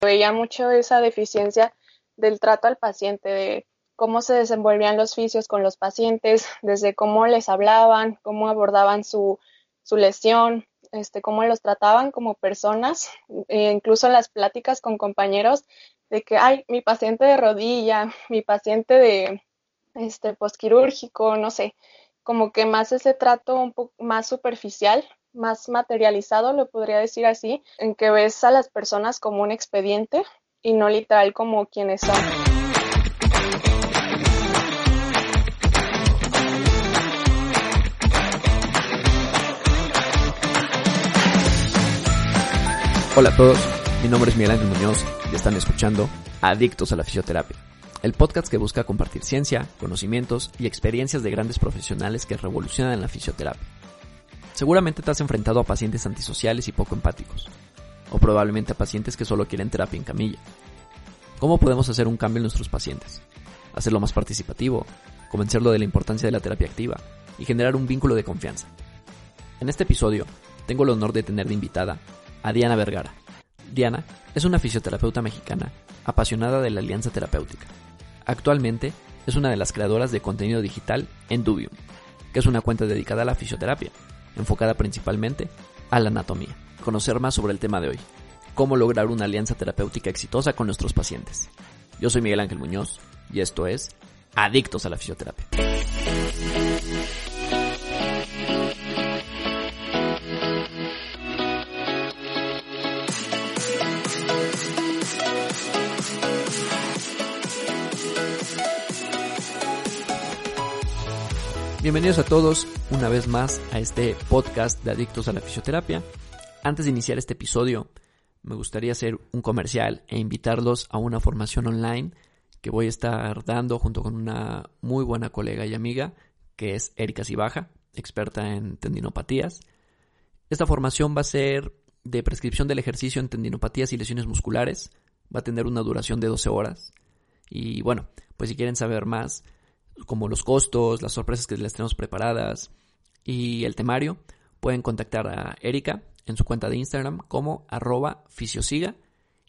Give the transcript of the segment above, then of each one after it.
Veía mucho esa deficiencia del trato al paciente, de cómo se desenvolvían los fisios con los pacientes, desde cómo les hablaban, cómo abordaban su, su lesión, este, cómo los trataban como personas, e incluso las pláticas con compañeros de que, ay, mi paciente de rodilla, mi paciente de este posquirúrgico, no sé, como que más ese trato un poco más superficial más materializado, lo podría decir así, en que ves a las personas como un expediente y no literal como quienes son. Hola a todos, mi nombre es Miguel Ángel Muñoz y están escuchando Adictos a la Fisioterapia, el podcast que busca compartir ciencia, conocimientos y experiencias de grandes profesionales que revolucionan la fisioterapia. Seguramente te has enfrentado a pacientes antisociales y poco empáticos, o probablemente a pacientes que solo quieren terapia en camilla. ¿Cómo podemos hacer un cambio en nuestros pacientes? Hacerlo más participativo, convencerlo de la importancia de la terapia activa y generar un vínculo de confianza. En este episodio, tengo el honor de tener de invitada a Diana Vergara. Diana es una fisioterapeuta mexicana apasionada de la alianza terapéutica. Actualmente es una de las creadoras de contenido digital en Dubium, que es una cuenta dedicada a la fisioterapia enfocada principalmente a la anatomía. Conocer más sobre el tema de hoy, cómo lograr una alianza terapéutica exitosa con nuestros pacientes. Yo soy Miguel Ángel Muñoz y esto es Adictos a la Fisioterapia. Bienvenidos a todos una vez más a este podcast de Adictos a la Fisioterapia. Antes de iniciar este episodio, me gustaría hacer un comercial e invitarlos a una formación online que voy a estar dando junto con una muy buena colega y amiga que es Erika Cibaja, experta en tendinopatías. Esta formación va a ser de prescripción del ejercicio en tendinopatías y lesiones musculares. Va a tener una duración de 12 horas. Y bueno, pues si quieren saber más, como los costos, las sorpresas que les tenemos preparadas y el temario, pueden contactar a Erika en su cuenta de Instagram como arroba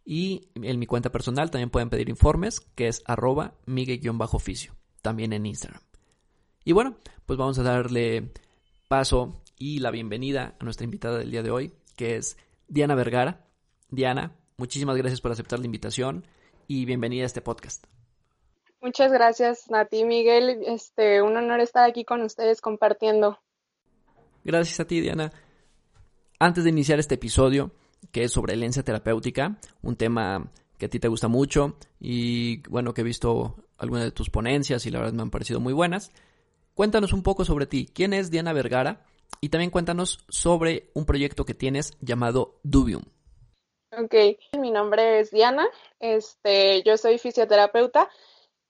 y en mi cuenta personal también pueden pedir informes que es arroba migue-fisio, también en Instagram. Y bueno, pues vamos a darle paso y la bienvenida a nuestra invitada del día de hoy, que es Diana Vergara. Diana, muchísimas gracias por aceptar la invitación y bienvenida a este podcast. Muchas gracias, Nati Miguel. Este, un honor estar aquí con ustedes compartiendo. Gracias a ti, Diana. Antes de iniciar este episodio, que es sobre herencia terapéutica, un tema que a ti te gusta mucho y bueno, que he visto algunas de tus ponencias y la verdad me han parecido muy buenas. Cuéntanos un poco sobre ti. ¿Quién es Diana Vergara? Y también cuéntanos sobre un proyecto que tienes llamado Dubium. Ok, mi nombre es Diana, este, yo soy fisioterapeuta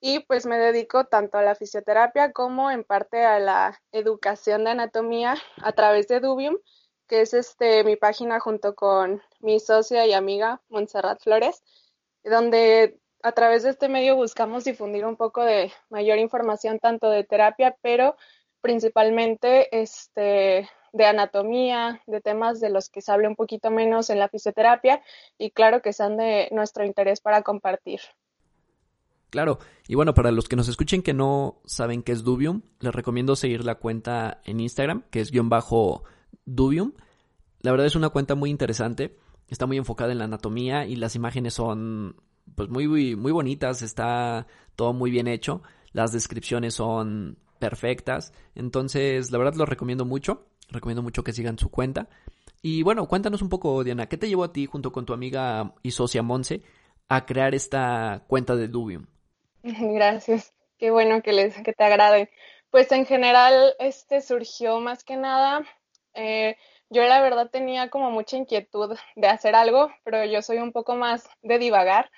y pues me dedico tanto a la fisioterapia como en parte a la educación de anatomía a través de Dubium, que es este mi página junto con mi socia y amiga Montserrat Flores, donde a través de este medio buscamos difundir un poco de mayor información tanto de terapia, pero principalmente este de anatomía, de temas de los que se hable un poquito menos en la fisioterapia y claro que sean de nuestro interés para compartir. Claro, y bueno, para los que nos escuchen que no saben qué es Dubium, les recomiendo seguir la cuenta en Instagram, que es guion bajo Dubium. La verdad es una cuenta muy interesante, está muy enfocada en la anatomía y las imágenes son pues muy, muy, bonitas, está todo muy bien hecho, las descripciones son perfectas, entonces la verdad lo recomiendo mucho, recomiendo mucho que sigan su cuenta. Y bueno, cuéntanos un poco, Diana, ¿qué te llevó a ti junto con tu amiga y socia Monse a crear esta cuenta de Dubium? Gracias. Qué bueno que les que te agrade. Pues en general este surgió más que nada eh, yo la verdad tenía como mucha inquietud de hacer algo, pero yo soy un poco más de divagar.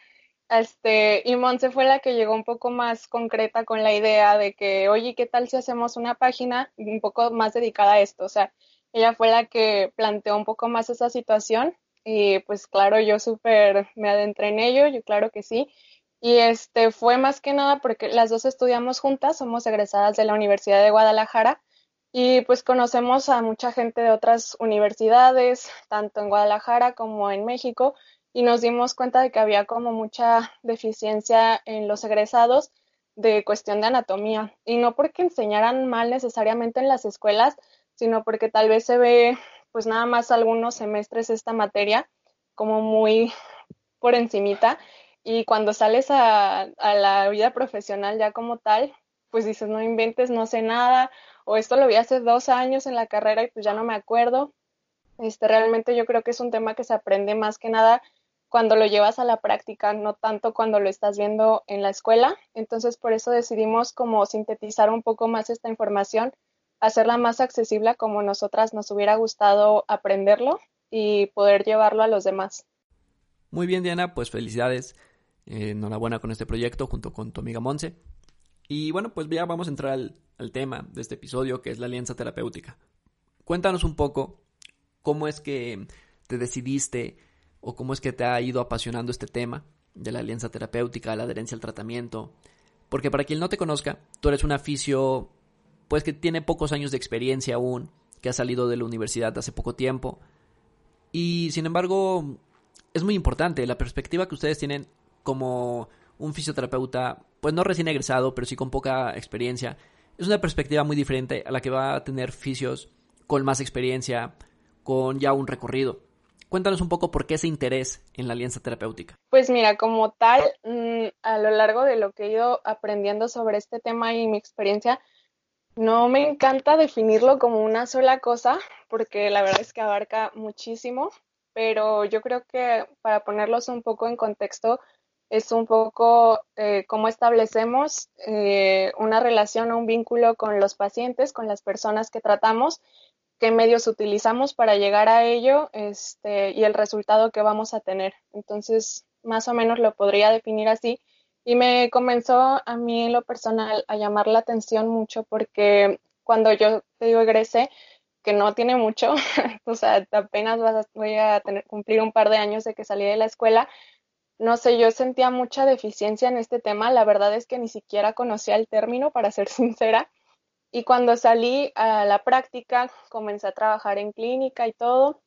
Este, y Monse fue la que llegó un poco más concreta con la idea de que, oye, ¿qué tal si hacemos una página un poco más dedicada a esto? O sea, ella fue la que planteó un poco más esa situación y pues claro, yo súper me adentré en ello, yo claro que sí. Y este fue más que nada porque las dos estudiamos juntas, somos egresadas de la Universidad de Guadalajara y pues conocemos a mucha gente de otras universidades, tanto en Guadalajara como en México, y nos dimos cuenta de que había como mucha deficiencia en los egresados de cuestión de anatomía. Y no porque enseñaran mal necesariamente en las escuelas, sino porque tal vez se ve pues nada más algunos semestres esta materia como muy por encimita y cuando sales a, la vida profesional ya como tal, pues dices, no inventes, no sé nada, o esto lo vi hace dos años en la carrera y pues ya no me acuerdo. Este, realmente yo creo que es un tema que se aprende más que nada cuando lo llevas a la práctica, no tanto cuando lo estás viendo en la escuela. Entonces, por eso decidimos como sintetizar un poco más esta información, hacerla más accesible como nosotras nos hubiera gustado aprenderlo y poder llevarlo a los demás. Muy bien, Diana, pues felicidades. Eh, enhorabuena con este proyecto junto con tu amiga Monse. Y bueno, pues ya vamos a entrar al, al tema de este episodio, que es la alianza terapéutica. Cuéntanos un poco cómo es que te decidiste o cómo es que te ha ido apasionando este tema de la alianza terapéutica, la adherencia al tratamiento. Porque para quien no te conozca, tú eres un aficio, pues que tiene pocos años de experiencia aún, que ha salido de la universidad hace poco tiempo. Y sin embargo, es muy importante la perspectiva que ustedes tienen como un fisioterapeuta, pues no recién egresado, pero sí con poca experiencia. Es una perspectiva muy diferente a la que va a tener fisios con más experiencia, con ya un recorrido. Cuéntanos un poco por qué ese interés en la alianza terapéutica. Pues mira, como tal, mm, a lo largo de lo que he ido aprendiendo sobre este tema y mi experiencia, no me encanta definirlo como una sola cosa, porque la verdad es que abarca muchísimo, pero yo creo que para ponerlos un poco en contexto, es un poco eh, cómo establecemos eh, una relación o un vínculo con los pacientes, con las personas que tratamos qué medios utilizamos para llegar a ello este, y el resultado que vamos a tener. Entonces, más o menos lo podría definir así. Y me comenzó a mí en lo personal a llamar la atención mucho porque cuando yo te digo egresé, que no tiene mucho, o sea, apenas voy a tener, cumplir un par de años de que salí de la escuela, no sé, yo sentía mucha deficiencia en este tema, la verdad es que ni siquiera conocía el término, para ser sincera, y cuando salí a la práctica, comencé a trabajar en clínica y todo,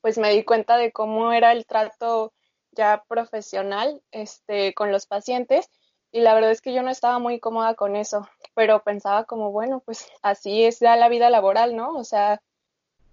pues me di cuenta de cómo era el trato ya profesional este, con los pacientes y la verdad es que yo no estaba muy cómoda con eso, pero pensaba como, bueno, pues así es ya la vida laboral, ¿no? O sea,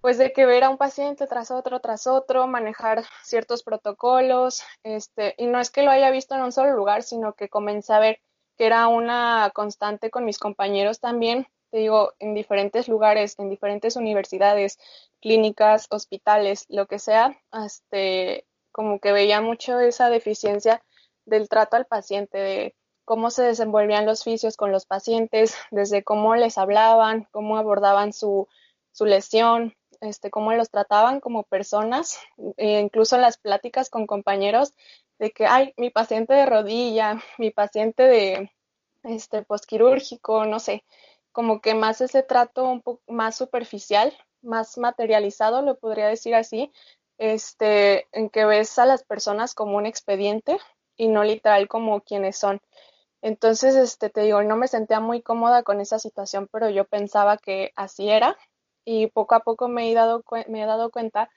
pues de que ver a un paciente tras otro, tras otro, manejar ciertos protocolos, este, y no es que lo haya visto en un solo lugar, sino que comencé a ver que era una constante con mis compañeros también, te digo, en diferentes lugares, en diferentes universidades, clínicas, hospitales, lo que sea, este, como que veía mucho esa deficiencia del trato al paciente, de cómo se desenvolvían los fisios con los pacientes, desde cómo les hablaban, cómo abordaban su, su lesión, este, cómo los trataban como personas, e incluso en las pláticas con compañeros, de que, ay, mi paciente de rodilla, mi paciente de este posquirúrgico, no sé, como que más ese trato un poco más superficial, más materializado, lo podría decir así, este, en que ves a las personas como un expediente y no literal como quienes son. Entonces, este, te digo, no me sentía muy cómoda con esa situación, pero yo pensaba que así era y poco a poco me he dado, me he dado cuenta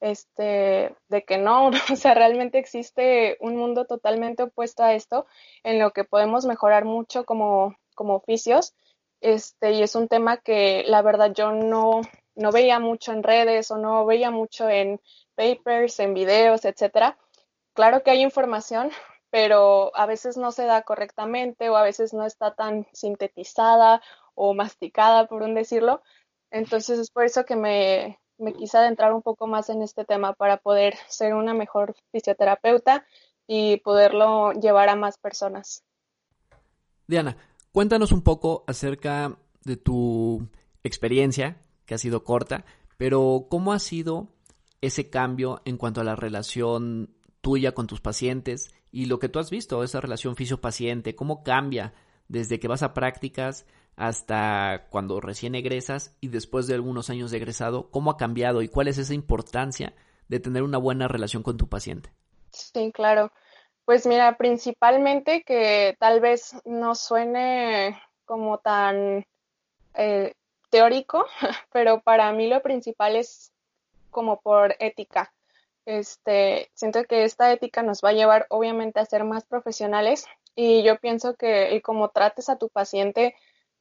este, de que no, o sea, realmente existe un mundo totalmente opuesto a esto, en lo que podemos mejorar mucho como, como oficios este, y es un tema que la verdad yo no, no veía mucho en redes o no veía mucho en papers, en videos, etcétera. Claro que hay información, pero a veces no se da correctamente o a veces no está tan sintetizada o masticada, por un decirlo. Entonces es por eso que me, me quise adentrar un poco más en este tema para poder ser una mejor fisioterapeuta y poderlo llevar a más personas. Diana, Cuéntanos un poco acerca de tu experiencia, que ha sido corta, Pero, ¿cómo ha sido ese cambio en cuanto a la relación tuya con tus pacientes y lo que tú has visto, esa relación fisio-paciente, cómo cambia desde que vas a prácticas hasta cuando recién egresas y después de algunos años de egresado, cómo ha cambiado y cuál es esa importancia de tener una buena relación con tu paciente. Sí, claro. Pues mira, principalmente que tal vez no suene como tan eh, teórico, pero para mí lo principal es como por ética. Este, siento que esta ética nos va a llevar obviamente a ser más profesionales y yo pienso que el cómo trates a tu paciente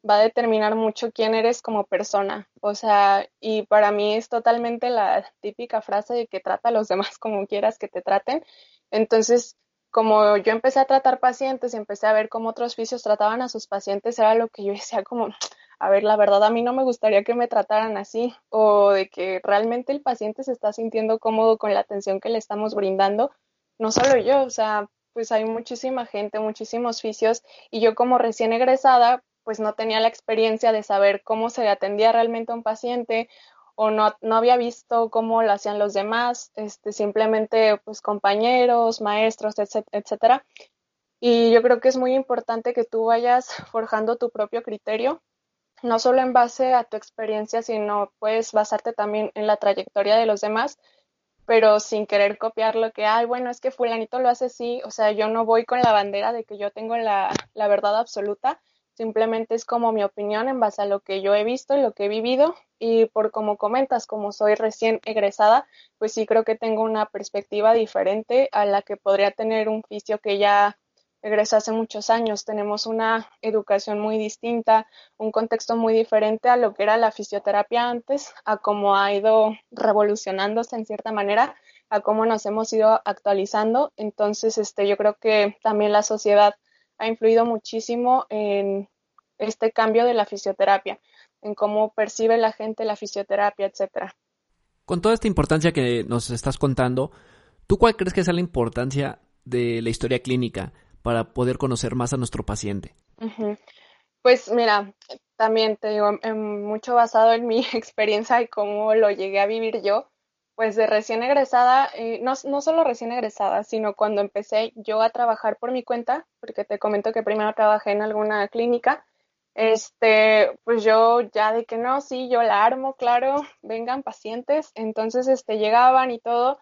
va a determinar mucho quién eres como persona. O sea, y para mí es totalmente la típica frase de que trata a los demás como quieras que te traten. Entonces, como yo empecé a tratar pacientes y empecé a ver cómo otros fisios trataban a sus pacientes, era lo que yo decía como, a ver, la verdad a mí no me gustaría que me trataran así o de que realmente el paciente se está sintiendo cómodo con la atención que le estamos brindando. No solo yo, o sea, pues hay muchísima gente, muchísimos fisios y yo como recién egresada, pues no tenía la experiencia de saber cómo se atendía realmente a un paciente o no, no había visto cómo lo hacían los demás, este, simplemente pues compañeros, maestros, etcétera. Y yo creo que es muy importante que tú vayas forjando tu propio criterio, no solo en base a tu experiencia, sino puedes basarte también en la trayectoria de los demás, pero sin querer copiar lo que, ay, bueno, es que fulanito lo hace así, o sea, yo no voy con la bandera de que yo tengo la, la verdad absoluta, Simplemente es como mi opinión en base a lo que yo he visto y lo que he vivido. Y por como comentas, como soy recién egresada, pues sí creo que tengo una perspectiva diferente a la que podría tener un fisio que ya egresó hace muchos años. Tenemos una educación muy distinta, un contexto muy diferente a lo que era la fisioterapia antes, a cómo ha ido revolucionándose en cierta manera, a cómo nos hemos ido actualizando. Entonces, este, yo creo que también la sociedad ha influido muchísimo en este cambio de la fisioterapia, en cómo percibe la gente la fisioterapia, etcétera. Con toda esta importancia que nos estás contando, ¿tú cuál crees que es la importancia de la historia clínica para poder conocer más a nuestro paciente? Pues mira, también te digo, mucho basado en mi experiencia y cómo lo llegué a vivir yo, pues de recién egresada, eh, no, no solo recién egresada, sino cuando empecé yo a trabajar por mi cuenta, porque te comento que primero trabajé en alguna clínica, este, pues yo ya de que no, sí, yo la armo, claro, vengan pacientes, entonces este llegaban y todo,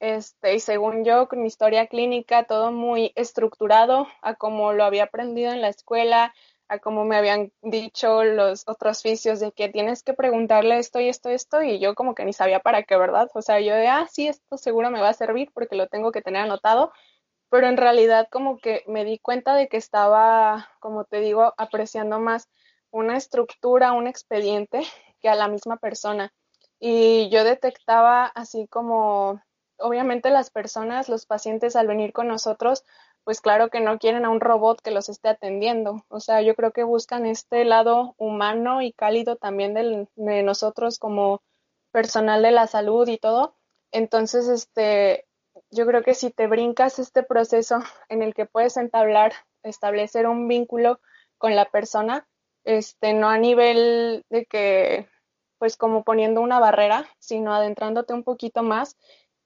este, y según yo con mi historia clínica, todo muy estructurado a como lo había aprendido en la escuela, a como me habían dicho los otros fisios de que tienes que preguntarle esto y esto y esto y yo como que ni sabía para qué, ¿verdad? O sea, yo de, ah, sí, esto seguro me va a servir porque lo tengo que tener anotado, pero en realidad como que me di cuenta de que estaba, como te digo, apreciando más una estructura, un expediente que a la misma persona. Y yo detectaba así como, obviamente las personas, los pacientes al venir con nosotros, pues claro que no quieren a un robot que los esté atendiendo. O sea, yo creo que buscan este lado humano y cálido también de nosotros como personal de la salud y todo. Entonces, este, yo creo que si te brincas este proceso en el que puedes entablar, establecer un vínculo con la persona, este, no a nivel de que, pues como poniendo una barrera, sino adentrándote un poquito más,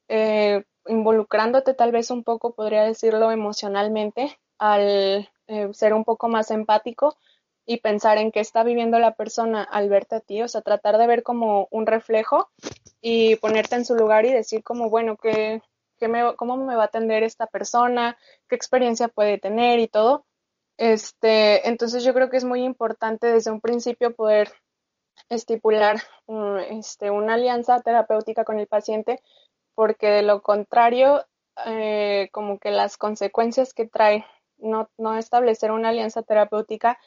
eh, involucrándote tal vez un poco, podría decirlo, emocionalmente, al eh, ser un poco más empático y pensar en qué está viviendo la persona al verte a ti, o sea, tratar de ver como un reflejo y ponerte en su lugar y decir como, bueno, ¿qué, qué me, cómo me va a atender esta persona, qué experiencia puede tener y todo. Este, entonces yo creo que es muy importante desde un principio poder estipular este, una alianza terapéutica con el paciente porque de lo contrario, eh, como que las consecuencias que trae no, no establecer una alianza terapéutica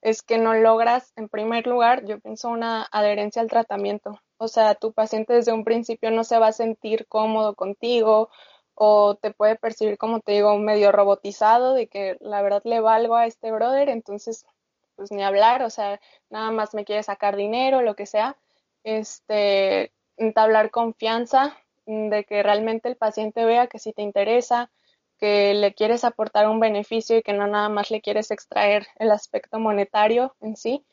es que no logras, en primer lugar, yo pienso una adherencia al tratamiento. O sea, tu paciente desde un principio no se va a sentir cómodo contigo o te puede percibir, como te digo, medio robotizado, de que la verdad le valgo a este brother, entonces, pues ni hablar, o sea, nada más me quiere sacar dinero, lo que sea. Este, entablar confianza, de que realmente el paciente vea que sí te interesa, que le quieres aportar un beneficio y que no nada más le quieres extraer el aspecto monetario en sí.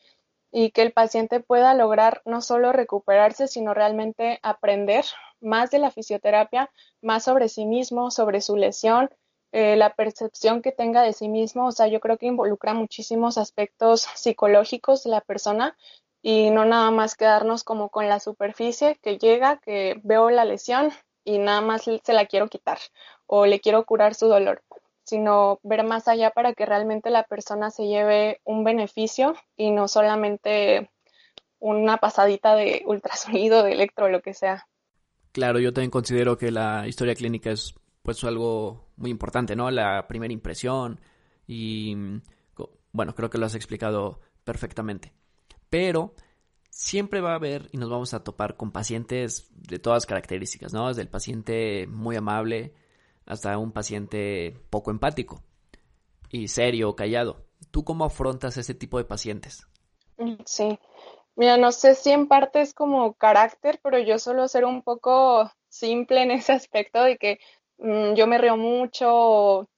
y que el paciente pueda lograr no solo recuperarse, sino realmente aprender más de la fisioterapia, más sobre sí mismo, sobre su lesión, eh, la percepción que tenga de sí mismo. O sea, yo creo que involucra muchísimos aspectos psicológicos de la persona y no nada más quedarnos como con la superficie que llega, que veo la lesión y nada más se la quiero quitar o le quiero curar su dolor sino ver más allá para que realmente la persona se lleve un beneficio y no solamente una pasadita de ultrasonido, de electro, lo que sea. Claro, yo también considero que la historia clínica es pues algo muy importante, ¿no? La primera impresión y bueno, creo que lo has explicado perfectamente. Pero siempre va a haber y nos vamos a topar con pacientes de todas características, ¿no? Desde el paciente muy amable, hasta un paciente poco empático y serio, callado. ¿Tú cómo afrontas ese tipo de pacientes? Sí, mira, no sé si en parte es como carácter, pero yo suelo ser un poco simple en ese aspecto de que mm, yo me río mucho.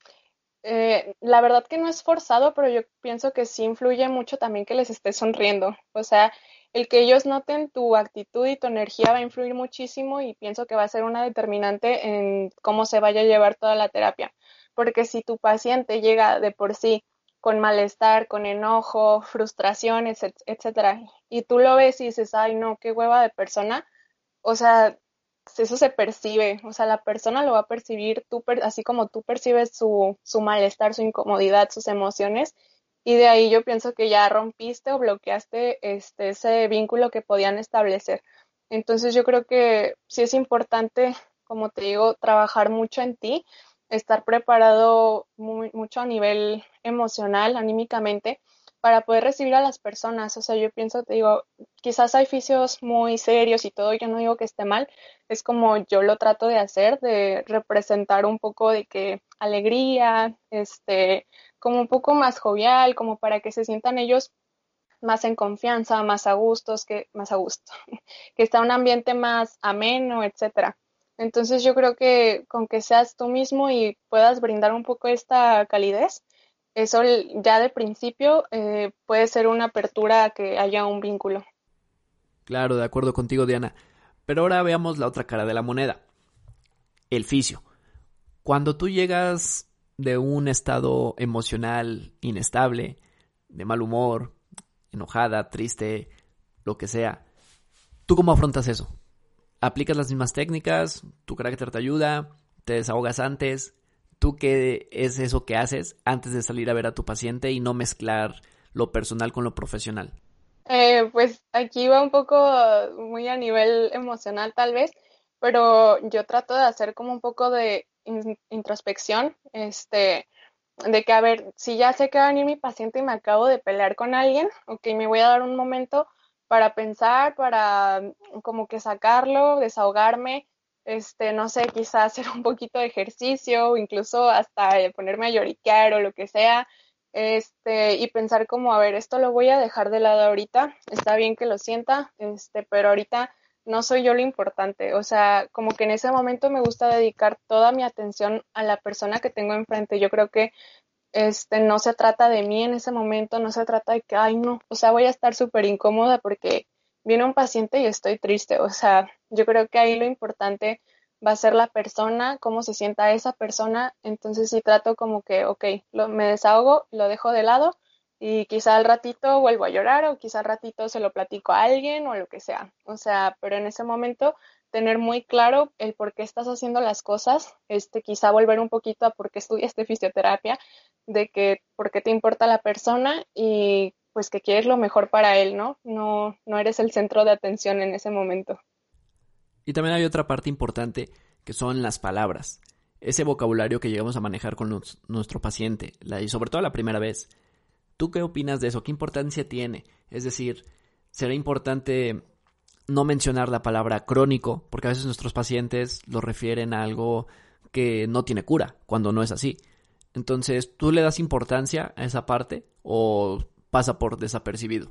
Eh, la verdad que no es forzado, pero yo pienso que sí influye mucho también que les esté sonriendo. O sea, el que ellos noten tu actitud y tu energía va a influir muchísimo y pienso que va a ser una determinante en cómo se vaya a llevar toda la terapia. Porque si tu paciente llega de por sí con malestar, con enojo, frustraciones, etcétera, y tú lo ves y dices, ay, no, qué hueva de persona, o sea, eso se percibe, o sea, la persona lo va a percibir así como tú percibes su, su malestar, su incomodidad, sus emociones, y de ahí yo pienso que ya rompiste o bloqueaste este, ese vínculo que podían establecer. Entonces yo creo que sí es importante, como te digo, trabajar mucho en ti, estar preparado mucho a nivel emocional, anímicamente, para poder recibir a las personas. O sea, yo pienso, te digo, quizás hay oficios muy serios y todo, yo no digo que esté mal, es como yo lo trato de hacer, de representar un poco de que alegría, este, como un poco más jovial, como para que se sientan ellos más en confianza, más a gustos, que más a gusto, que está un ambiente más ameno, etcétera. Entonces yo creo que con que seas tú mismo y puedas brindar un poco esta calidez, eso ya de principio eh, puede ser una apertura a que haya un vínculo. Claro, de acuerdo contigo, Diana. Pero ahora veamos la otra cara de la moneda. El fisio. Cuando tú llegas de un estado emocional inestable, de mal humor, enojada, triste, lo que sea. ¿Tú cómo afrontas eso? ¿Aplicas las mismas técnicas? ¿Tu carácter te ayuda? ¿Te desahogas antes? ¿Tú qué es eso que haces antes de salir a ver a tu paciente y no mezclar lo personal con lo profesional? Eh, pues aquí va un poco muy a nivel emocional tal vez, pero yo trato de hacer como un poco de introspección, este, de que, a ver, si ya sé que va a venir mi paciente y me acabo de pelear con alguien, ok, me voy a dar un momento para pensar, para como que sacarlo, desahogarme, este, no sé, quizás hacer un poquito de ejercicio, o incluso hasta ponerme a lloriquear o lo que sea, este, y pensar como, a ver, esto lo voy a dejar de lado ahorita, está bien que lo sienta, este, pero ahorita no soy yo lo importante. O sea, como que en ese momento me gusta dedicar toda mi atención a la persona que tengo enfrente. Yo creo que este no se trata de mí en ese momento, no se trata de que, ay, no, o sea, voy a estar súper incómoda porque viene un paciente y estoy triste. O sea, yo creo que ahí lo importante va a ser la persona, cómo se sienta esa persona. Entonces sí trato como que, ok, lo, me desahogo, lo dejo de lado y quizá al ratito vuelvo a llorar o quizá al ratito se lo platico a alguien o lo que sea. O sea, pero en ese momento tener muy claro el por qué estás haciendo las cosas, este quizá volver un poquito a por qué estudiaste fisioterapia, de que por qué te importa la persona y pues que quieres lo mejor para él, ¿no? No no eres el centro de atención en ese momento. Y también hay otra parte importante que son las palabras. Ese vocabulario que llegamos a manejar con nuestro paciente, la, y sobre todo la primera vez ¿Tú qué opinas de eso? ¿Qué importancia tiene? Es decir, ¿será importante no mencionar la palabra crónico? Porque a veces nuestros pacientes lo refieren a algo que no tiene cura, cuando no es así. Entonces, ¿tú le das importancia a esa parte o pasa por desapercibido?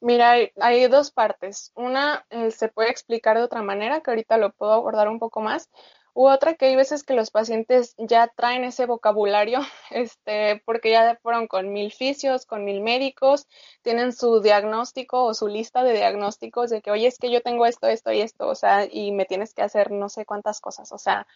Mira, hay, dos partes. Una eh, se puede explicar de otra manera, que ahorita lo puedo abordar un poco más. U otra que hay veces que los pacientes ya traen ese vocabulario, este, porque ya fueron con mil fisios, con mil médicos, tienen su diagnóstico o su lista de diagnósticos de que, oye, es que yo tengo esto, esto y esto, o sea, y me tienes que hacer no sé cuántas cosas, o sea,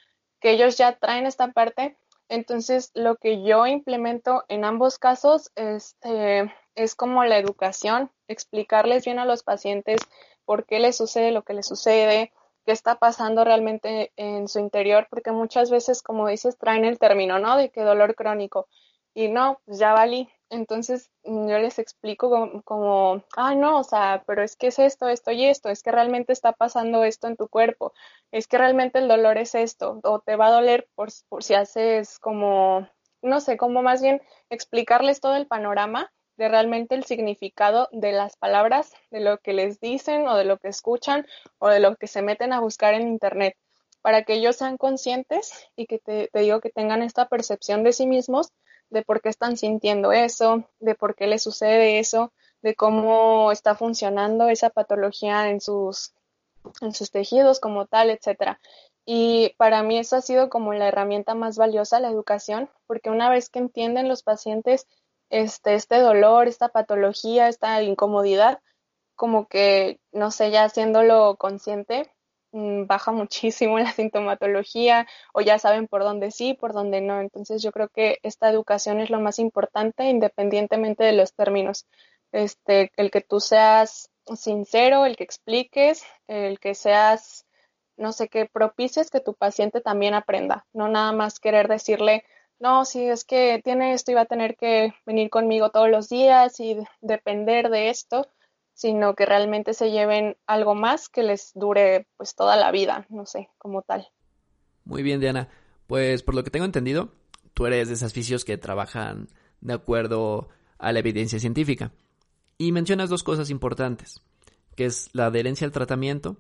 que ellos ya traen esta parte. Entonces, lo que yo implemento en ambos casos este, es como la educación, explicarles bien a los pacientes por qué les sucede lo que les sucede, qué está pasando realmente en su interior, porque muchas veces, como dices, traen el término, ¿no? De que dolor crónico. Y no, pues ya valí. Entonces yo les explico como, ah, no, o sea, pero es que es esto, esto y esto, es que realmente está pasando esto en tu cuerpo, es que realmente el dolor es esto, o te va a doler por, si haces como, no sé, como más bien explicarles todo el panorama de realmente el significado de las palabras, de lo que les dicen o de lo que escuchan o de lo que se meten a buscar en Internet, para que ellos sean conscientes y que te, digo que tengan esta percepción de sí mismos, de por qué están sintiendo eso, de por qué les sucede eso, de cómo está funcionando esa patología en sus, en sus tejidos como tal, etcétera. Y para mí eso ha sido como la herramienta más valiosa, la educación, porque una vez que entienden los pacientes este, este dolor, esta patología, esta incomodidad, como que, no sé, ya haciéndolo consciente, baja muchísimo la sintomatología o ya saben por dónde sí, por dónde no. Entonces yo creo que esta educación es lo más importante independientemente de los términos. Este, el que tú seas sincero, el que expliques, el que seas, no sé, que propicies que tu paciente también aprenda, no nada más querer decirle, no, sí, es que tiene esto y va a tener que venir conmigo todos los días y depender de esto, sino que realmente se lleven algo más que les dure pues toda la vida, no sé, como tal. Muy bien, Diana. Pues por lo que tengo entendido, tú eres de esas fisios que trabajan de acuerdo a la evidencia científica. Y mencionas dos cosas importantes, que es la adherencia al tratamiento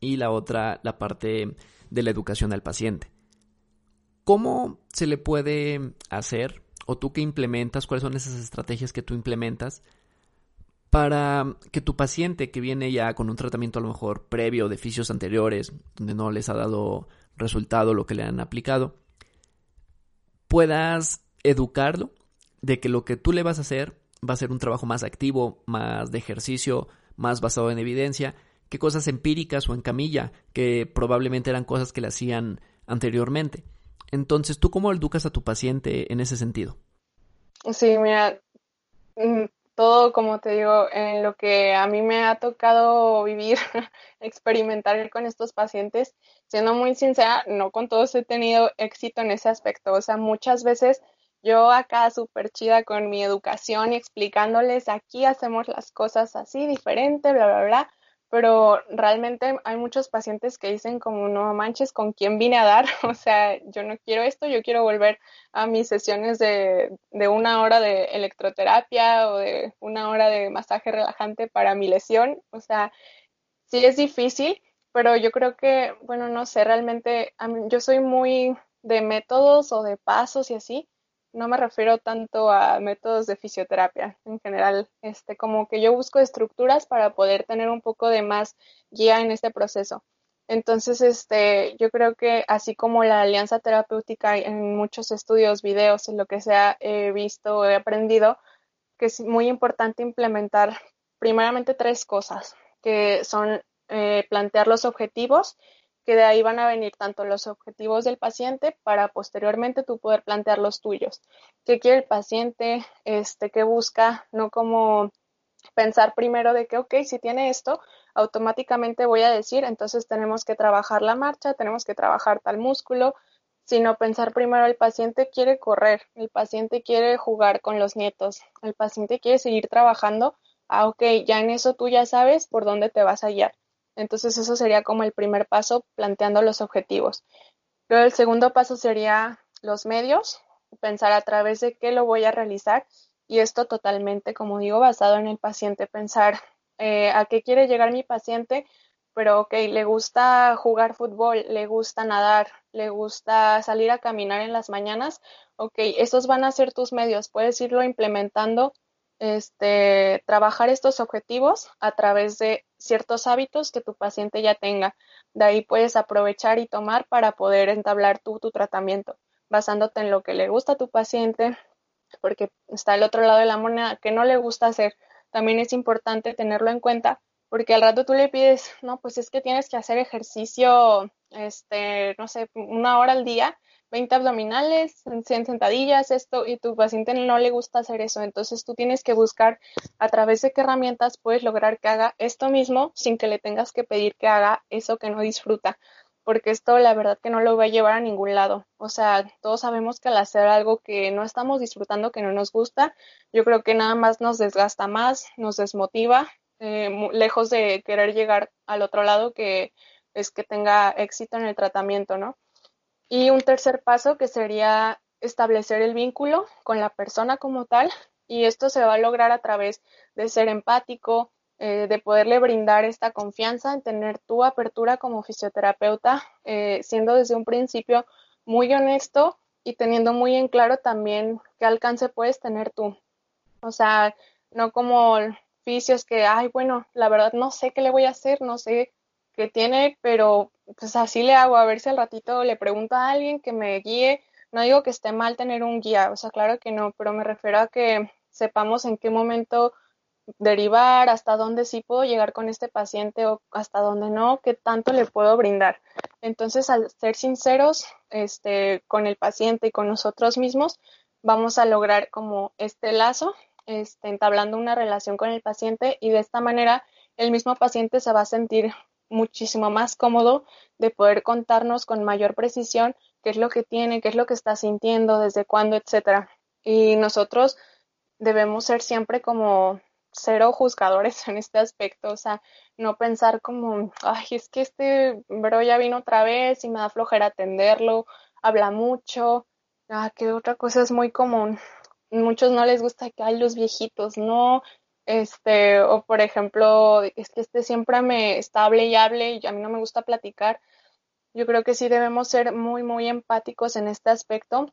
y la otra, la parte de la educación al paciente. ¿Cómo se le puede hacer, o tú que implementas, cuáles son esas estrategias que tú implementas para que tu paciente que viene ya con un tratamiento a lo mejor previo de fisios anteriores, donde no les ha dado resultado lo que le han aplicado, puedas educarlo de que lo que tú le vas a hacer va a ser un trabajo más activo, más de ejercicio, más basado en evidencia, que cosas empíricas o en camilla, que probablemente eran cosas que le hacían anteriormente. Entonces, ¿tú cómo educas a tu paciente en ese sentido? Sí, mira, mm, todo, como te digo, en lo que a mí me ha tocado vivir, experimentar con estos pacientes, siendo muy sincera, no con todos he tenido éxito en ese aspecto. O sea, muchas veces yo acá súper chida con mi educación y explicándoles aquí hacemos las cosas así, diferente, bla, bla, bla pero realmente hay muchos pacientes que dicen como no manches con quién vine a dar, o sea, yo no quiero esto, yo quiero volver a mis sesiones de, de una hora de electroterapia o de una hora de masaje relajante para mi lesión, o sea, sí es difícil, pero yo creo que, bueno, no sé, realmente yo soy muy de métodos o de pasos y así, no me refiero tanto a métodos de fisioterapia en general, este, como que yo busco estructuras para poder tener un poco de más guía en este proceso. Entonces, este, yo creo que así como la alianza terapéutica en muchos estudios, videos, en lo que sea, he visto, he aprendido, que es muy importante implementar primeramente tres cosas, que son eh, plantear los objetivos, que de ahí van a venir tanto los objetivos del paciente para posteriormente tú poder plantear los tuyos. ¿Qué quiere el paciente? Este, ¿Qué busca? No como pensar primero de que, ok, si tiene esto, automáticamente voy a decir, entonces tenemos que trabajar la marcha, tenemos que trabajar tal músculo, sino pensar primero el paciente quiere correr, el paciente quiere jugar con los nietos, el paciente quiere seguir trabajando, ah, ok, ya en eso tú ya sabes por dónde te vas a guiar. Entonces eso sería como el primer paso, planteando los objetivos. Luego el segundo paso sería los medios, pensar a través de qué lo voy a realizar y esto totalmente, como digo, basado en el paciente, pensar eh, a qué quiere llegar mi paciente, pero ok, le gusta jugar fútbol, le gusta nadar, le gusta salir a caminar en las mañanas, ok, esos van a ser tus medios, puedes irlo implementando este, trabajar estos objetivos a través de ciertos hábitos que tu paciente ya tenga. De ahí puedes aprovechar y tomar para poder entablar tú tu tratamiento, basándote en lo que le gusta a tu paciente, porque está el otro lado de la moneda que no le gusta hacer. También es importante tenerlo en cuenta porque al rato tú le pides, no, pues es que tienes que hacer ejercicio, este, no sé, una hora al día 20 abdominales, 100 sentadillas, esto, y tu paciente no le gusta hacer eso. Entonces tú tienes que buscar a través de qué herramientas puedes lograr que haga esto mismo sin que le tengas que pedir que haga eso que no disfruta. Porque esto la verdad que no lo va a llevar a ningún lado. O sea, todos sabemos que al hacer algo que no estamos disfrutando, que no nos gusta, yo creo que nada más nos desgasta más, nos desmotiva, eh, lejos de querer llegar al otro lado que es que tenga éxito en el tratamiento, ¿no? Y un tercer paso que sería establecer el vínculo con la persona como tal y esto se va a lograr a través de ser empático, eh, de poderle brindar esta confianza, en tener tu apertura como fisioterapeuta, eh, siendo desde un principio muy honesto y teniendo muy en claro también qué alcance puedes tener tú. O sea, no como fisios que, ay, bueno, la verdad no sé qué le voy a hacer, no sé qué tiene, pero pues así le hago, a ver si al ratito le pregunto a alguien que me guíe. No digo que esté mal tener un guía, o sea, claro que no, pero me refiero a que sepamos en qué momento derivar, hasta dónde sí puedo llegar con este paciente o hasta dónde no, qué tanto le puedo brindar. Entonces, al ser sinceros este, con el paciente y con nosotros mismos, vamos a lograr como este lazo, este, entablando una relación con el paciente y de esta manera el mismo paciente se va a sentir muchísimo más cómodo de poder contarnos con mayor precisión qué es lo que tiene, qué es lo que está sintiendo, desde cuándo, etcétera. Y nosotros debemos ser siempre como cero juzgadores en este aspecto, o sea, no pensar como, ay, es que este bro ya vino otra vez y me da flojera atenderlo, habla mucho, ah, que otra cosa es muy común. Muchos no les gusta que hay los viejitos, no, este, o por ejemplo, es que este siempre me está hable y hable y a mí no me gusta platicar. Yo creo que sí debemos ser muy, muy empáticos en este aspecto,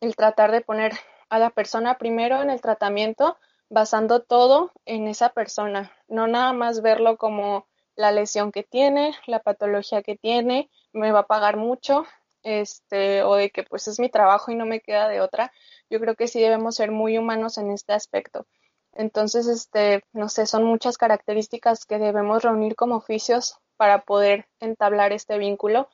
el tratar de poner a la persona primero en el tratamiento, basando todo en esa persona, no nada más verlo como la lesión que tiene, la patología que tiene, me va a pagar mucho, este, o de que pues es mi trabajo y no me queda de otra. Yo creo que sí debemos ser muy humanos en este aspecto. Entonces, este, no sé, son muchas características que debemos reunir como oficios para poder entablar este vínculo.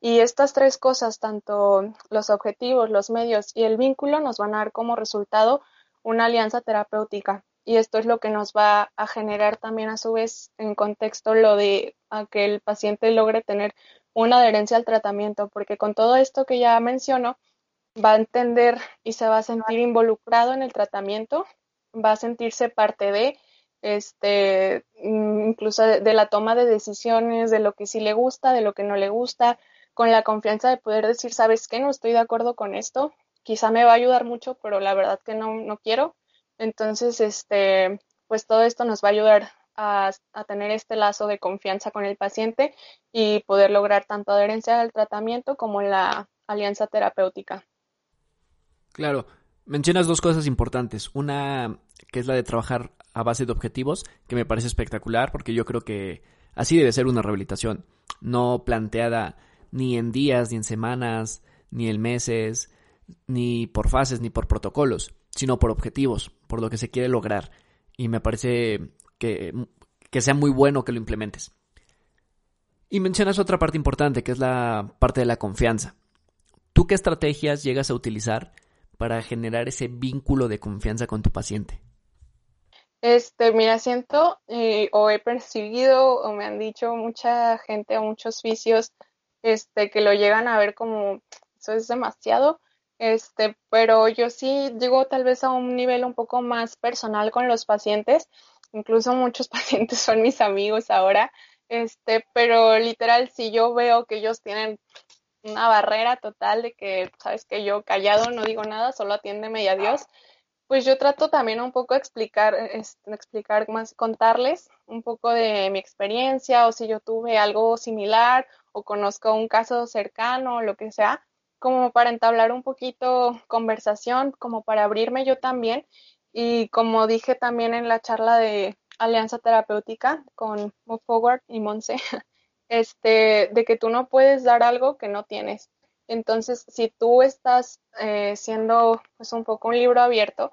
Y estas tres cosas, tanto los objetivos, los medios y el vínculo, nos van a dar como resultado una alianza terapéutica. Y esto es lo que nos va a generar también a su vez en contexto lo de que el paciente logre tener una adherencia al tratamiento, porque con todo esto que ya menciono, va a entender y se va a sentir involucrado en el tratamiento va a sentirse parte de, este, mm, incluso de, la toma de decisiones, de lo que sí le gusta, de lo que no le gusta, con la confianza de poder decir, sabes qué, no estoy de acuerdo con esto, quizá me va a ayudar mucho, pero la verdad que no, no quiero. Entonces, este, pues todo esto nos va a ayudar a, tener este lazo de confianza con el paciente y poder lograr tanto adherencia al tratamiento como la alianza terapéutica. Claro, Mencionas dos cosas importantes. Una que es la de trabajar a base de objetivos, que me parece espectacular porque yo creo que así debe ser una rehabilitación, no planteada ni en días, ni en semanas, ni en meses, ni por fases, ni por protocolos, sino por objetivos, por lo que se quiere lograr. Y me parece que, que sea muy bueno que lo implementes. Y mencionas otra parte importante, que es la parte de la confianza. ¿Tú qué estrategias llegas a utilizar para generar ese vínculo de confianza con tu paciente? Este, mira, siento eh, o he percibido o me han dicho mucha gente muchos vicios este, que lo llegan a ver como eso es demasiado, este, pero yo sí llego tal vez a un nivel un poco más personal con los pacientes, incluso muchos pacientes son mis amigos ahora, este, pero literal si yo veo que ellos tienen una barrera total de que, sabes que yo callado no digo nada, solo atiéndeme y adiós. Pues yo trato también un poco explicar, explicar más, contarles un poco de mi experiencia o si yo tuve algo similar o conozco un caso cercano o lo que sea, como para entablar un poquito conversación, como para abrirme yo también. Y como dije también en la charla de alianza terapéutica con Move Forward y Monse, este, de que tú no puedes dar algo que no tienes. Entonces, si tú estás eh, siendo pues un poco un libro abierto,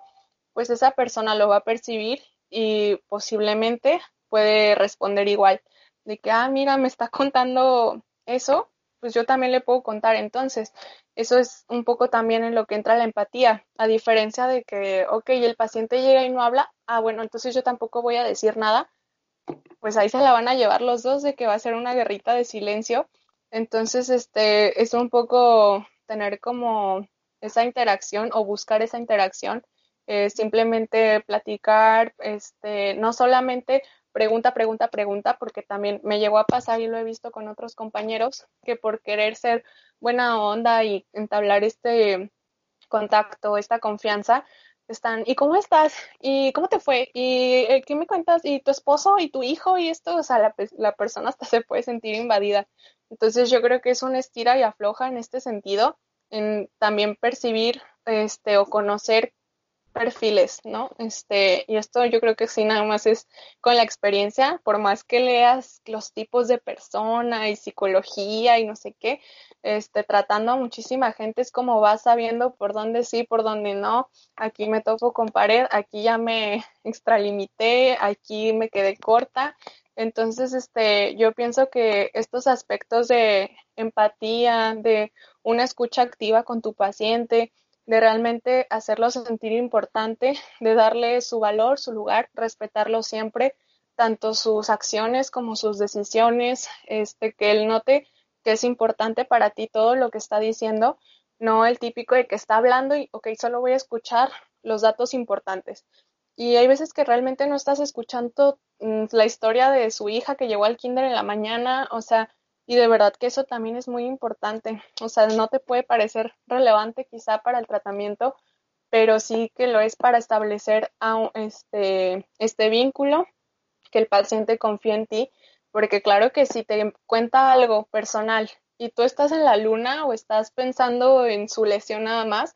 pues esa persona lo va a percibir y posiblemente puede responder igual, de que, ah, mira, me está contando eso, pues yo también le puedo contar. Entonces, eso es un poco también en lo que entra la empatía, a diferencia de que, ok, el paciente llega y no habla, ah, bueno, entonces yo tampoco voy a decir nada, pues ahí se la van a llevar los dos de que va a ser una guerrita de silencio. Entonces, este, es un poco tener como esa interacción o buscar esa interacción, eh, simplemente platicar, este, no solamente pregunta, pregunta, pregunta, porque también me llegó a pasar y lo he visto con otros compañeros que por querer ser buena onda y entablar este contacto, esta confianza, están, ¿y cómo estás? ¿Y cómo te fue? ¿Y eh, qué me cuentas? ¿Y tu esposo? ¿Y tu hijo? Y esto, o sea, la, la persona hasta se puede sentir invadida. Entonces yo creo que es una estira y afloja en este sentido, en también percibir este o conocer perfiles, ¿no? Este, y esto yo creo que sí nada más es con la experiencia, por más que leas los tipos de persona y psicología y no sé qué, este, tratando a muchísima gente es como vas sabiendo por dónde sí, por dónde no, aquí me topo con pared, aquí ya me extralimité, aquí me quedé corta. Entonces, este, yo pienso que estos aspectos de empatía, de una escucha activa con tu paciente, de realmente hacerlo sentir importante, de darle su valor, su lugar, respetarlo siempre, tanto sus acciones como sus decisiones, este, que él note que es importante para ti todo lo que está diciendo, no el típico de que está hablando y, ok, solo voy a escuchar los datos importantes. Y hay veces que realmente no estás escuchando mm, la historia de su hija que llegó al kinder en la mañana, o sea, y de verdad que eso también es muy importante. O sea, no te puede parecer relevante quizá para el tratamiento, pero sí que lo es para establecer este, este vínculo, que el paciente confíe en ti, porque claro que si te cuenta algo personal y tú estás en la luna o estás pensando en su lesión nada más,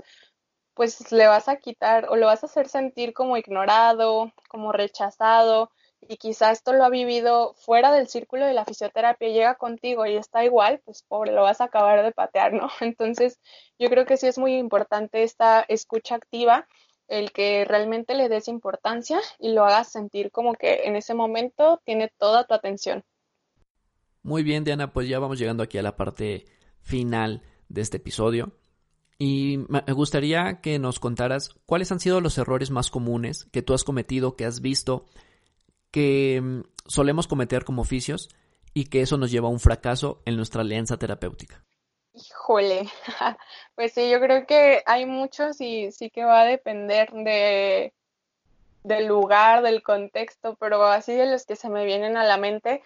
pues le vas a quitar o lo vas a hacer sentir como ignorado, como rechazado, y quizá esto lo ha vivido fuera del círculo de la fisioterapia, llega contigo y está igual, pues pobre, lo vas a acabar de patear, ¿no? Entonces, yo creo que sí es muy importante esta escucha activa, el que realmente le des importancia y lo hagas sentir como que en ese momento tiene toda tu atención. Muy bien, Diana, pues ya vamos llegando aquí a la parte final de este episodio. Y me gustaría que nos contaras cuáles han sido los errores más comunes que tú has cometido, que has visto que mm, solemos cometer como oficios y que eso nos lleva a un fracaso en nuestra alianza terapéutica. Híjole, pues sí, yo creo que hay muchos y sí que va a depender de del lugar, del contexto, pero así de los que se me vienen a la mente,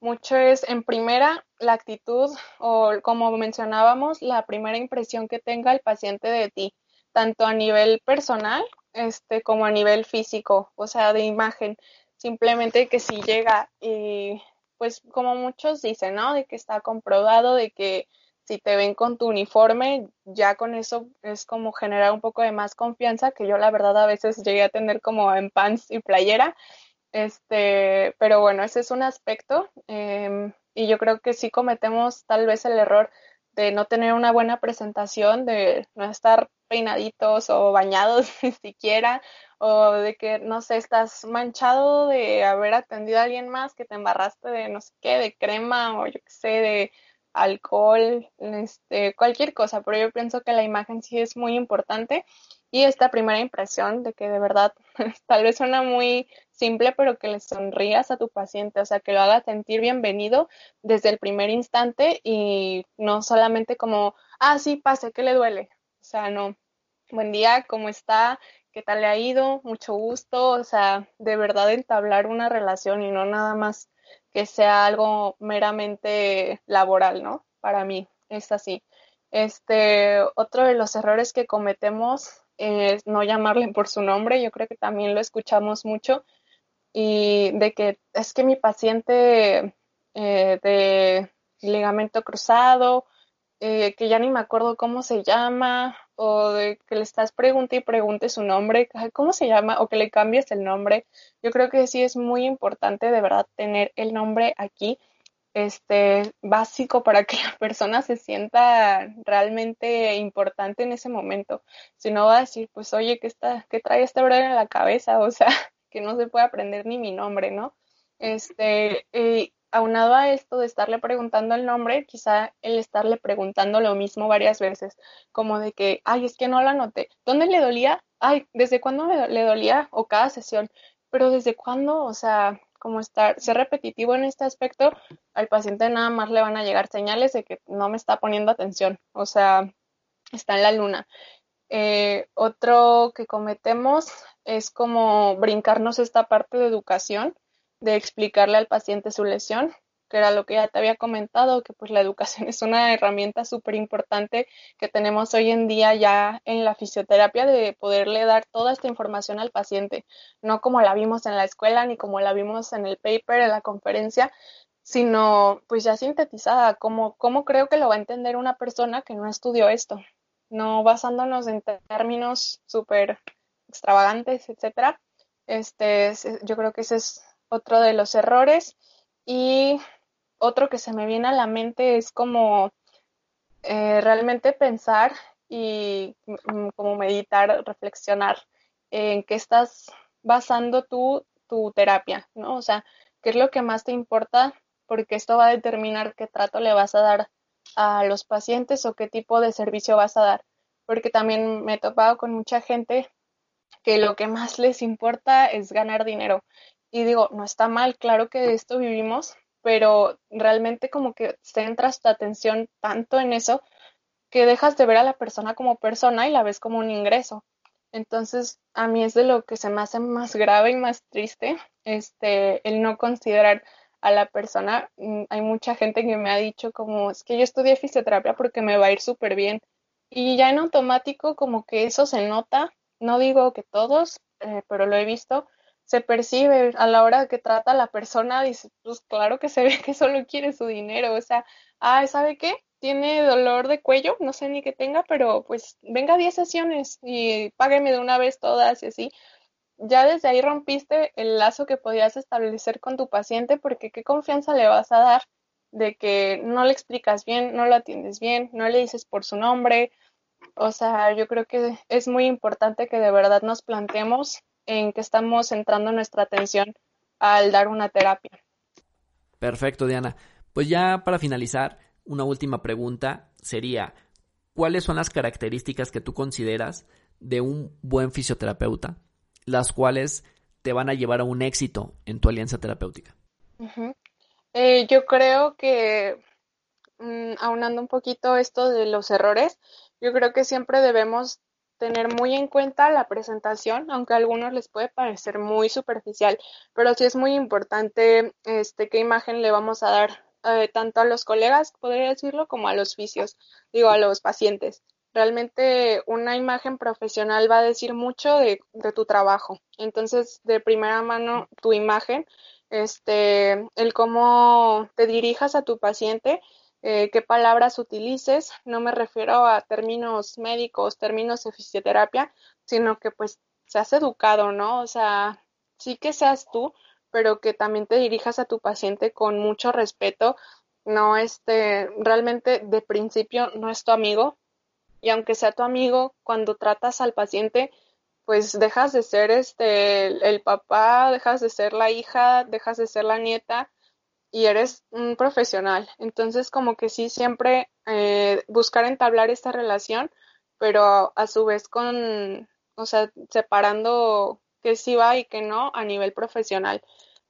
mucho es en primera la actitud o como mencionábamos, la primera impresión que tenga el paciente de ti, tanto a nivel personal, este como a nivel físico, o sea, de imagen simplemente que si llega y pues como muchos dicen, ¿no? De que está comprobado, de que si te ven con tu uniforme, ya con eso es como generar un poco de más confianza, que yo la verdad a veces llegué a tener como en pants y playera, este, pero bueno, ese es un aspecto em, y yo creo que sí cometemos tal vez el error de no tener una buena presentación, de no estar peinaditos o bañados ni siquiera, o de que, no sé, estás manchado de haber atendido a alguien más, que te embarraste de no sé qué, de crema o yo qué sé, de alcohol, este, cualquier cosa, pero yo pienso que la imagen sí es muy importante y esta primera impresión de que de verdad tal vez suena muy simple, pero que le sonrías a tu paciente, o sea, que lo hagas sentir bienvenido desde el primer instante y no solamente como, ah, sí, pase, que le duele? O sea, no, buen día, ¿cómo está? ¿Qué tal le ha ido? Mucho gusto, o sea, de verdad entablar una relación y no nada más que sea algo meramente laboral, ¿no? Para mí es así. Este, otro de los errores que cometemos es no llamarle por su nombre, yo creo que también lo escuchamos mucho, y de que es que mi paciente eh, de ligamento cruzado eh, que ya ni me acuerdo cómo se llama, o de que le estás pregunte y pregunte su nombre, cómo se llama, o que le cambies el nombre. Yo creo que sí es muy importante de verdad tener el nombre aquí, este, básico para que la persona se sienta realmente importante en ese momento. Si no va a decir, pues oye, ¿qué, está, qué trae este brother en la cabeza? O sea, que no se puede aprender ni mi nombre, ¿no? Este, aunado a esto de estarle preguntando el nombre, quizá el estarle preguntando lo mismo varias veces, como de que, ay, es que no lo anoté. ¿Dónde le dolía? Ay, ¿desde cuándo le dolía? O cada sesión. Pero ¿desde cuándo? O sea, como estar, ser repetitivo en este aspecto, al paciente nada más le van a llegar señales de que no me está poniendo atención. O sea, está en la luna. Eh, otro que cometemos es como brincarnos esta parte de educación de explicarle al paciente su lesión, que era lo que ya te había comentado, que pues la educación es una herramienta súper importante que tenemos hoy en día ya en la fisioterapia de poderle dar toda esta información al paciente, no como la vimos en la escuela ni como la vimos en el paper, en la conferencia, sino pues ya sintetizada, como, como creo que lo va a entender una persona que no estudió esto, no basándonos en términos súper extravagantes, etcétera. Este, yo creo que ese es otro de los errores. Y otro que se me viene a la mente es como eh, realmente pensar y mm, como meditar, reflexionar en qué estás basando tú tu terapia, ¿no? O sea, qué es lo que más te importa, porque esto va a determinar qué trato le vas a dar a los pacientes o qué tipo de servicio vas a dar. Porque también me he topado con mucha gente que lo que más les importa es ganar dinero y digo, no está mal, claro que de esto vivimos, pero realmente como que centras tu atención tanto en eso que dejas de ver a la persona como persona y la ves como un ingreso. Entonces, a mí es de lo que se me hace más grave y más triste, este, el no considerar a la persona. Mm, hay mucha gente que me ha dicho como, es que yo estudié fisioterapia porque me va a ir súper bien. Y ya en automático como que eso se nota, no digo que todos, eh, pero lo he visto, se percibe a la hora que trata a la persona, dice, pues claro que se ve que solo quiere su dinero, o sea, ah, ¿sabe qué? Tiene dolor de cuello, no sé ni qué tenga, pero pues venga a 10 sesiones y págueme de una vez todas y así. Ya desde ahí rompiste el lazo que podías establecer con tu paciente porque qué confianza le vas a dar de que no le explicas bien, no lo atiendes bien, no le dices por su nombre. O sea, yo creo que es muy importante que de verdad nos planteemos en que estamos centrando nuestra atención al dar una terapia. Perfecto, Diana. Pues ya para finalizar, una última pregunta sería, ¿cuáles son las características que tú consideras de un buen fisioterapeuta, las cuales te van a llevar a un éxito en tu alianza terapéutica? Eh, yo creo que, mm, aunando un poquito esto de los errores, yo creo que siempre debemos tener muy en cuenta la presentación, aunque a algunos les puede parecer muy superficial, pero sí es muy importante este, qué imagen le vamos a dar eh, tanto a los colegas, podría decirlo, como a los fisios, digo, a los pacientes. Realmente una imagen profesional va a decir mucho de, de tu trabajo. Entonces, de primera mano, tu imagen, este, el cómo te dirijas a tu paciente eh, qué palabras utilices. No me refiero a términos médicos, términos de fisioterapia, sino que pues seas educado, ¿no? O sea, sí que seas tú, pero que también te dirijas a tu paciente con mucho respeto. No, este, realmente de principio no es tu amigo. Y aunque sea tu amigo, cuando tratas al paciente, pues dejas de ser este el papá, dejas de ser la hija, dejas de ser la nieta y eres un profesional. Entonces, como que sí, siempre eh, buscar entablar esta relación, pero a su vez con, o sea, separando que sí va y que no a nivel profesional.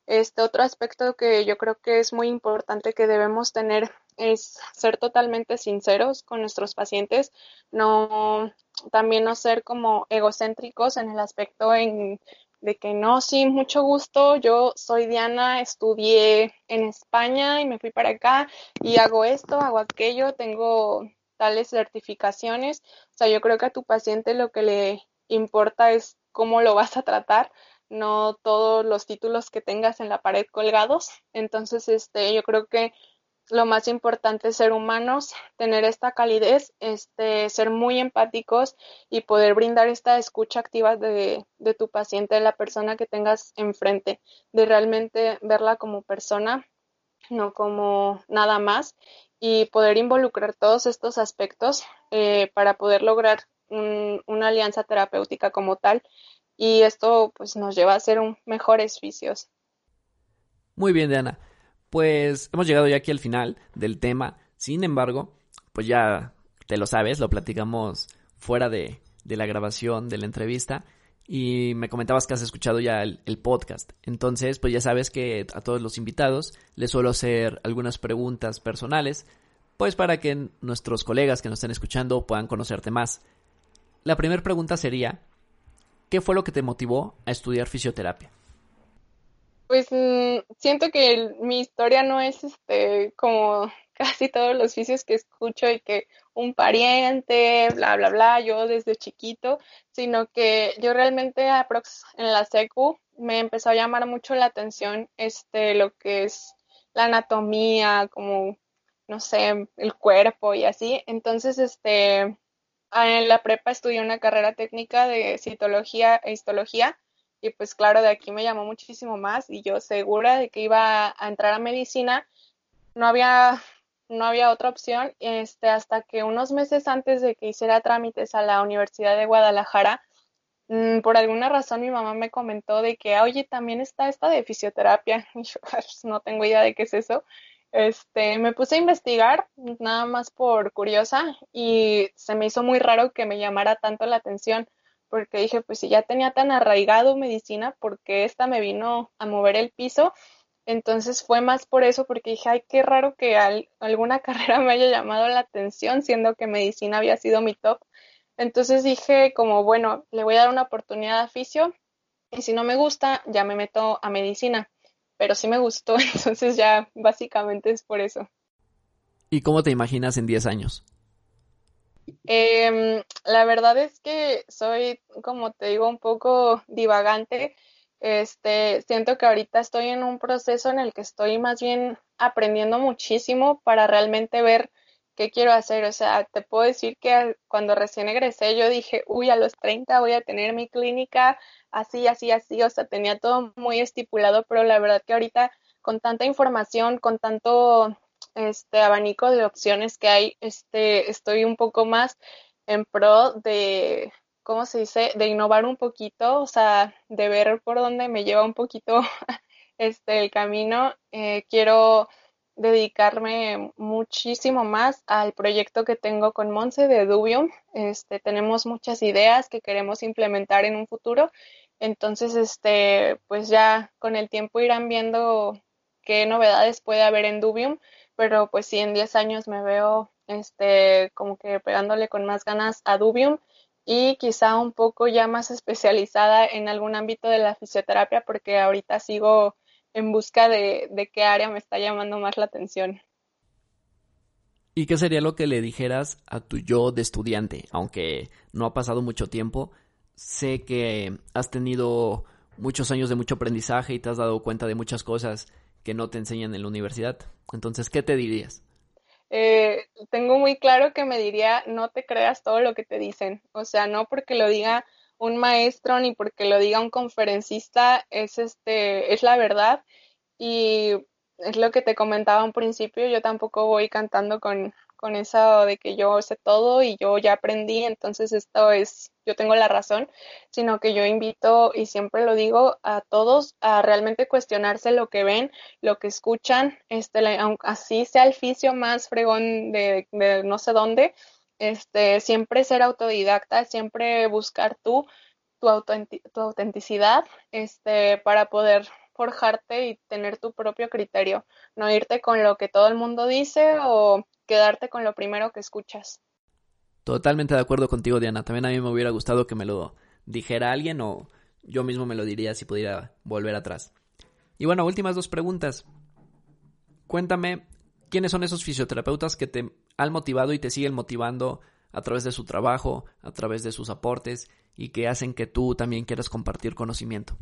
Este otro aspecto que yo creo que es muy importante que debemos tener es ser totalmente sinceros con nuestros pacientes, no también no ser como egocéntricos en el aspecto en de que no, sí, mucho gusto, yo soy Diana, estudié en España y me fui para acá y hago esto, hago aquello, tengo tales certificaciones. O sea, yo creo que a tu paciente lo que le importa es cómo lo vas a tratar, no todos los títulos que tengas en la pared colgados. Entonces, este, yo creo que lo más importante es ser humanos, tener esta calidez, este, ser muy empáticos y poder brindar esta escucha activa de, de tu paciente, de la persona que tengas enfrente, de realmente verla como persona, no como nada más, y poder involucrar todos estos aspectos eh, para poder lograr una alianza terapéutica como tal. Y esto pues nos lleva a ser un mejores vicios. Muy bien, Diana. Pues hemos llegado ya aquí al final del tema. Sin embargo, pues ya te lo sabes, lo platicamos fuera de, de la grabación de la entrevista y me comentabas que has escuchado ya el, el, podcast. Entonces, pues ya sabes que a todos los invitados les suelo hacer algunas preguntas personales, pues para que nuestros colegas que nos estén escuchando puedan conocerte más. La primera pregunta sería, ¿qué fue lo que te motivó a estudiar fisioterapia? Pues mm, siento que mi historia no es este como casi todos los vicios que escucho y que un pariente, bla, bla, bla, yo desde chiquito, sino que yo realmente en la secu me empezó a llamar mucho la atención este lo que es la anatomía, como no sé, el cuerpo y así. Entonces, este en la prepa estudié una carrera técnica de citología e histología y pues claro, de aquí me llamó muchísimo más y yo segura de que iba a entrar a medicina, no había no había otra opción, este, hasta que unos meses antes de que hiciera trámites a la Universidad de Guadalajara, mm, por alguna razón mi mamá me comentó de que, oye, también está esta de fisioterapia. Y yo pues, no tengo idea de qué es eso. Este, me puse a investigar, nada más por curiosa, y se me hizo muy raro que me llamara tanto la atención porque dije, pues si ya tenía tan arraigado medicina, porque esta me vino a mover el piso? Entonces fue más por eso, porque dije, ay, qué raro que alguna carrera me haya llamado la atención, siendo que medicina había sido mi top. Entonces dije, como, bueno, le voy a dar una oportunidad a fisio, y si no me gusta, ya me meto a medicina. Pero sí me gustó, entonces ya básicamente es por eso. ¿Y cómo te imaginas en 10 años? Eh, la verdad es que soy, como te digo, un poco divagante. Este, siento que ahorita estoy en un proceso en el que estoy más bien aprendiendo muchísimo para realmente ver qué quiero hacer. O sea, te puedo decir que cuando recién egresé yo dije, uy, a los 30 voy a tener mi clínica así, así, así. O sea, tenía todo muy estipulado, pero la verdad que ahorita con tanta información, con tanto este abanico de opciones que hay, este, estoy un poco más en pro de, ¿cómo se dice?, de innovar un poquito, o sea, de ver por dónde me lleva un poquito este el camino. Eh, quiero dedicarme muchísimo más al proyecto que tengo con Monse de Dubium. Este, tenemos muchas ideas que queremos implementar en un futuro. Entonces, este, pues ya con el tiempo irán viendo qué novedades puede haber en Dubium, pero pues sí, en 10 años me veo este, como que pegándole con más ganas a Dubium y quizá un poco ya más especializada en algún ámbito de la fisioterapia porque ahorita sigo en busca de, de qué área me está llamando más la atención. ¿Y qué sería lo que le dijeras a tu yo de estudiante? Aunque no ha pasado mucho tiempo, sé que has tenido muchos años de mucho aprendizaje y te has dado cuenta de muchas cosas que no te enseñan en la universidad. Entonces, ¿qué te dirías? Eh, tengo muy claro que me diría, no te creas todo lo que te dicen. O sea, no porque lo diga un maestro ni porque lo diga un conferencista, es este, es la verdad. Y es lo que te comentaba un principio, yo tampoco voy cantando con, con eso de que yo sé todo y yo ya aprendí, entonces esto es, yo tengo la razón, sino que yo invito y siempre lo digo a todos a realmente cuestionarse lo que ven, lo que escuchan, este, así sea el fisio más fregón de, de no sé dónde, este, siempre ser autodidacta, siempre buscar tú tu, tu autenticidad, este, para poder forjarte y tener tu propio criterio, no irte con lo que todo el mundo dice o quedarte con lo primero que escuchas. Totalmente de acuerdo contigo, Diana. También a mí me hubiera gustado que me lo dijera alguien o yo mismo me lo diría si pudiera volver atrás. Y bueno, últimas dos preguntas. Cuéntame, ¿quiénes son esos fisioterapeutas que te han motivado y te siguen motivando a través de su trabajo, a través de sus aportes y que hacen que tú también quieras compartir conocimiento?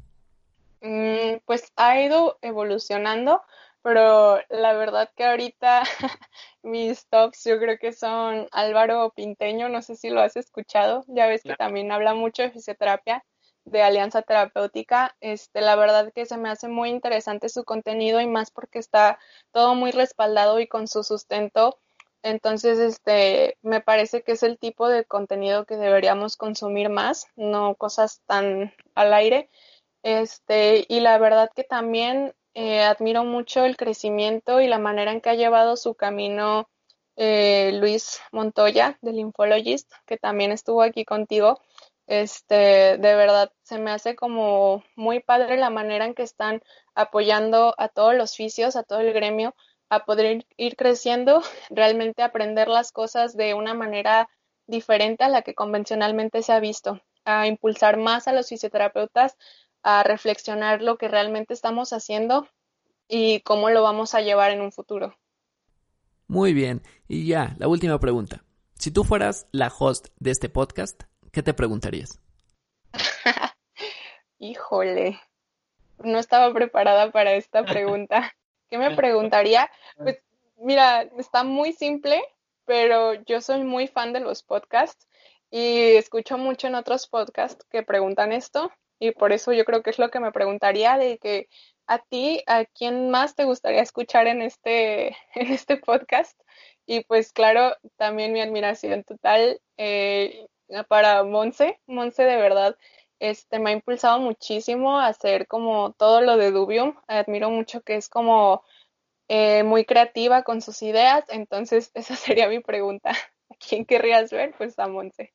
Mm, pues ha ido evolucionando pero la verdad que ahorita mis tops yo creo que son Álvaro Pinteño, no sé si lo has escuchado, ya ves que también habla mucho de fisioterapia, de alianza terapéutica. Este, la verdad que se me hace muy interesante su contenido y más porque está todo muy respaldado y con su sustento. Entonces, este, me parece que es el tipo de contenido que deberíamos consumir más, no cosas tan al aire. Este, y la verdad que también eh, admiro mucho el crecimiento y la manera en que ha llevado su camino eh, Luis Montoya, del Infologist, que también estuvo aquí contigo. Este, de verdad, se me hace como muy padre la manera en que están apoyando a todos los fisios, a todo el gremio, a poder ir creciendo, realmente aprender las cosas de una manera diferente a la que convencionalmente se ha visto, a impulsar más a los fisioterapeutas a reflexionar lo que realmente estamos haciendo y cómo lo vamos a llevar en un futuro. Muy bien, y ya, la última pregunta. Si tú fueras la host de este podcast, ¿qué te preguntarías? Híjole, no estaba preparada para esta pregunta. ¿Qué me preguntaría? Pues mira, está muy simple, pero yo soy muy fan de los podcasts y escucho mucho en otros podcasts que preguntan esto y por eso yo creo que es lo que me preguntaría de que a ti, ¿a quién más te gustaría escuchar en este, en este podcast? Y pues claro, también mi admiración total eh, para Monse. Monse de verdad este, me ha impulsado muchísimo a hacer como todo lo de Dubium. Admiro mucho que es como eh, muy creativa con sus ideas. Entonces esa sería mi pregunta. ¿A quién querrías ver? Pues a Monse.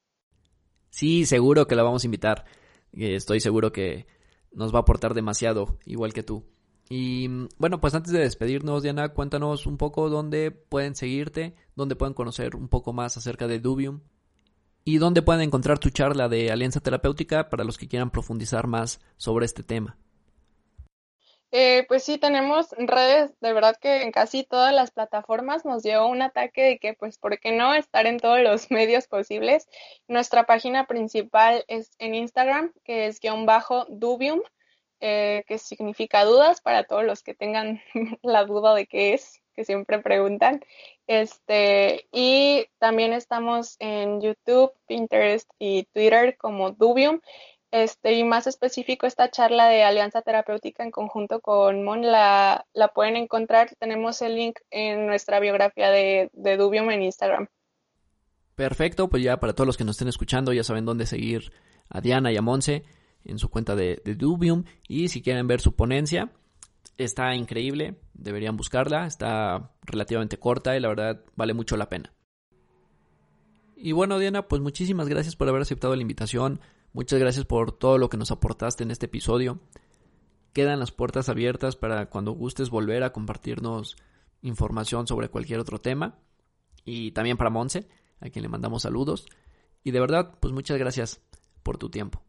Sí, seguro que la vamos a invitar estoy seguro que nos va a aportar demasiado, igual que tú. Y bueno, pues antes de despedirnos, Diana, cuéntanos un poco dónde pueden seguirte, dónde pueden conocer un poco más acerca de Dubium y dónde pueden encontrar tu charla de Alianza Terapéutica para los que quieran profundizar más sobre este tema. Eh, pues sí, tenemos redes, de verdad que en casi todas las plataformas nos dio un ataque de que, pues, ¿por qué no estar en todos los medios posibles? Nuestra página principal es en Instagram, que es guion bajo dubium, eh, que significa dudas para todos los que tengan la duda de qué es, que siempre preguntan. Este, y también estamos en YouTube, Pinterest y Twitter como Dubium. Este, y más específico, esta charla de Alianza Terapéutica en conjunto con Mon la, la pueden encontrar. Tenemos el link en nuestra biografía de, de Dubium en Instagram. Perfecto, pues ya para todos los que nos estén escuchando ya saben dónde seguir a Diana y a Monse en su cuenta de, de Dubium y si quieren ver su ponencia, está increíble, deberían buscarla, está relativamente corta y la verdad vale mucho la pena. Y bueno, Diana, pues muchísimas gracias por haber aceptado la invitación. Muchas gracias por todo lo que nos aportaste en este episodio. Quedan las puertas abiertas para cuando gustes volver a compartirnos información sobre cualquier otro tema. Y también para Monse, a quien le mandamos saludos. Y de verdad, pues muchas gracias por tu tiempo.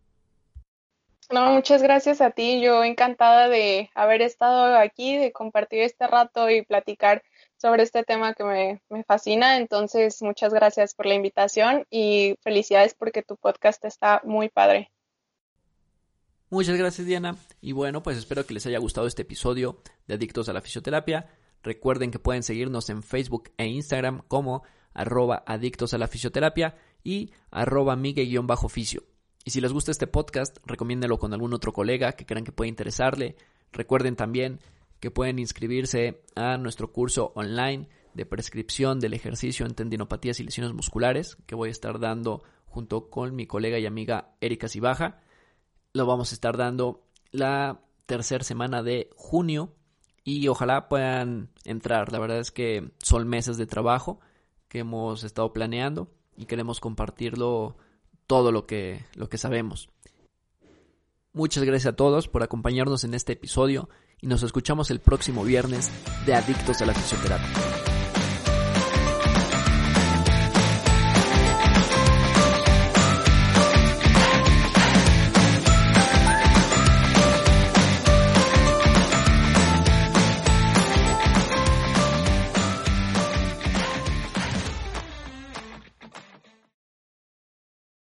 No, muchas gracias a ti. Yo encantada de haber estado aquí, de compartir este rato y platicar sobre este tema que me, me, fascina. Entonces, muchas gracias por la invitación y felicidades porque tu podcast está muy padre. Muchas gracias, Diana. Y bueno, pues espero que les haya gustado este episodio de Adictos a la Fisioterapia. Recuerden que pueden seguirnos en Facebook e Instagram como arroba adictos a la fisioterapia y arroba migue-fisio. Y si les gusta este podcast, recomiéndelo con algún otro colega que crean que puede interesarle. Recuerden también que pueden inscribirse a nuestro curso online de prescripción del ejercicio en tendinopatías y lesiones musculares que voy a estar dando junto con mi colega y amiga Erika Cibaja. Lo vamos a estar dando la tercera semana de junio y ojalá puedan entrar. La verdad es que son meses de trabajo que hemos estado planeando y queremos compartirlo todo lo que, lo que sabemos. Muchas gracias a todos por acompañarnos en este episodio y nos escuchamos el próximo viernes de Adictos a la Fisioterapia.